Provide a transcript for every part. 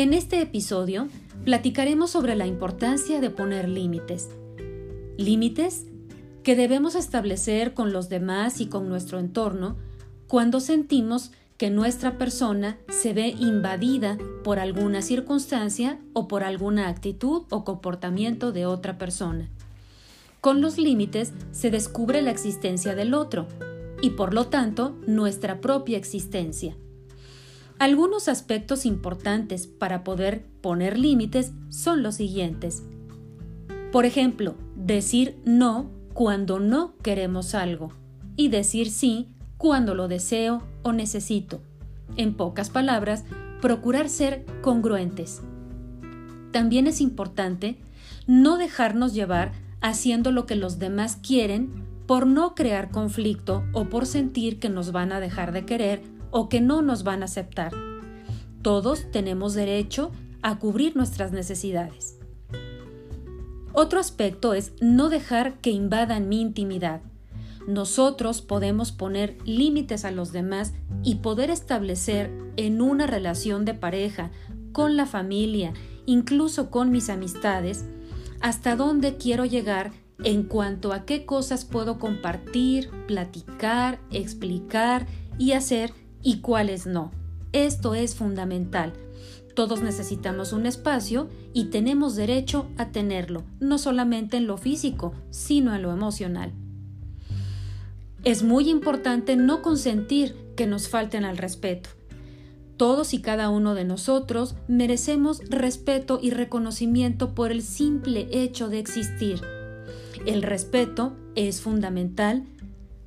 En este episodio platicaremos sobre la importancia de poner límites. Límites que debemos establecer con los demás y con nuestro entorno cuando sentimos que nuestra persona se ve invadida por alguna circunstancia o por alguna actitud o comportamiento de otra persona. Con los límites se descubre la existencia del otro y por lo tanto nuestra propia existencia. Algunos aspectos importantes para poder poner límites son los siguientes. Por ejemplo, decir no cuando no queremos algo y decir sí cuando lo deseo o necesito. En pocas palabras, procurar ser congruentes. También es importante no dejarnos llevar haciendo lo que los demás quieren por no crear conflicto o por sentir que nos van a dejar de querer o que no nos van a aceptar. Todos tenemos derecho a cubrir nuestras necesidades. Otro aspecto es no dejar que invadan mi intimidad. Nosotros podemos poner límites a los demás y poder establecer en una relación de pareja, con la familia, incluso con mis amistades, hasta dónde quiero llegar en cuanto a qué cosas puedo compartir, platicar, explicar y hacer y cuáles no. Esto es fundamental. Todos necesitamos un espacio y tenemos derecho a tenerlo, no solamente en lo físico, sino en lo emocional. Es muy importante no consentir que nos falten al respeto. Todos y cada uno de nosotros merecemos respeto y reconocimiento por el simple hecho de existir. El respeto es fundamental,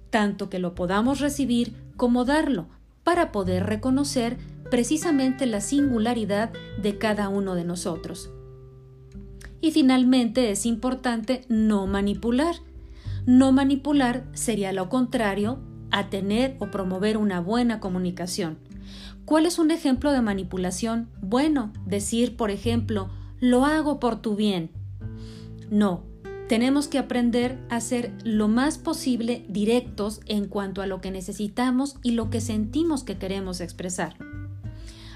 tanto que lo podamos recibir como darlo, para poder reconocer precisamente la singularidad de cada uno de nosotros. Y finalmente es importante no manipular. No manipular sería lo contrario a tener o promover una buena comunicación. ¿Cuál es un ejemplo de manipulación? Bueno, decir, por ejemplo, lo hago por tu bien. No, tenemos que aprender a ser lo más posible directos en cuanto a lo que necesitamos y lo que sentimos que queremos expresar.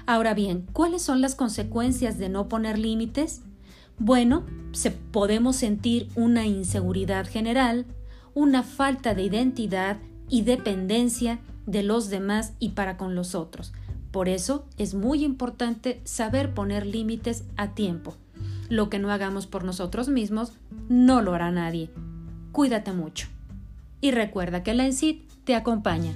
Ahora bien, ¿cuáles son las consecuencias de no poner límites? Bueno, podemos sentir una inseguridad general, una falta de identidad y dependencia de los demás y para con los otros. Por eso es muy importante saber poner límites a tiempo. Lo que no hagamos por nosotros mismos no lo hará nadie. Cuídate mucho. Y recuerda que la te acompaña